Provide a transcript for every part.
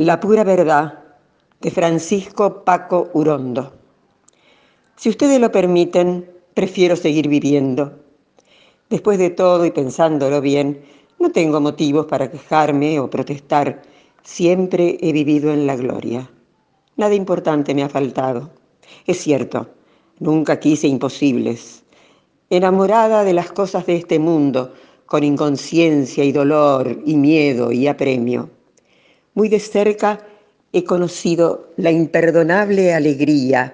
La pura verdad de Francisco Paco Urondo. Si ustedes lo permiten, prefiero seguir viviendo. Después de todo y pensándolo bien, no tengo motivos para quejarme o protestar. Siempre he vivido en la gloria. Nada importante me ha faltado. Es cierto, nunca quise imposibles. Enamorada de las cosas de este mundo, con inconsciencia y dolor y miedo y apremio. Muy de cerca he conocido la imperdonable alegría.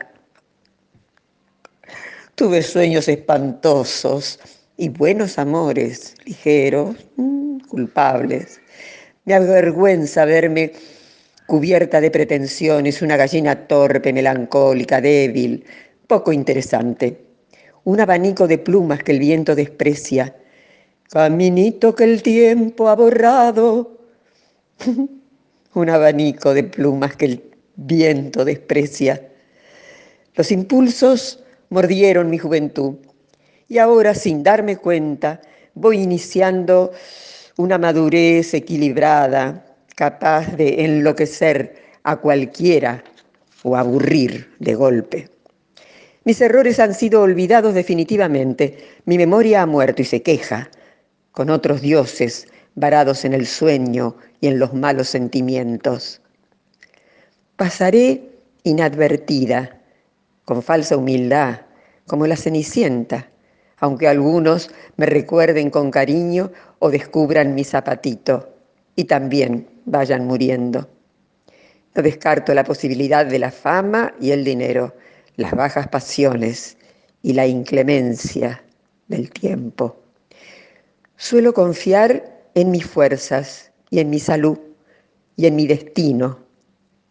Tuve sueños espantosos y buenos amores, ligeros, mm, culpables. Me avergüenza verme cubierta de pretensiones, una gallina torpe, melancólica, débil, poco interesante. Un abanico de plumas que el viento desprecia. Caminito que el tiempo ha borrado. un abanico de plumas que el viento desprecia. Los impulsos mordieron mi juventud y ahora sin darme cuenta voy iniciando una madurez equilibrada, capaz de enloquecer a cualquiera o aburrir de golpe. Mis errores han sido olvidados definitivamente, mi memoria ha muerto y se queja con otros dioses varados en el sueño y en los malos sentimientos. Pasaré inadvertida, con falsa humildad, como la cenicienta, aunque algunos me recuerden con cariño o descubran mi zapatito y también vayan muriendo. No descarto la posibilidad de la fama y el dinero, las bajas pasiones y la inclemencia del tiempo. Suelo confiar en mis fuerzas y en mi salud y en mi destino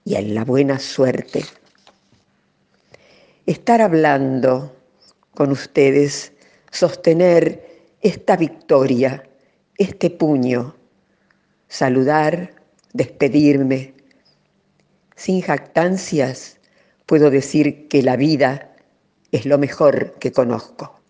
y en la buena suerte. Estar hablando con ustedes, sostener esta victoria, este puño, saludar, despedirme. Sin jactancias puedo decir que la vida es lo mejor que conozco.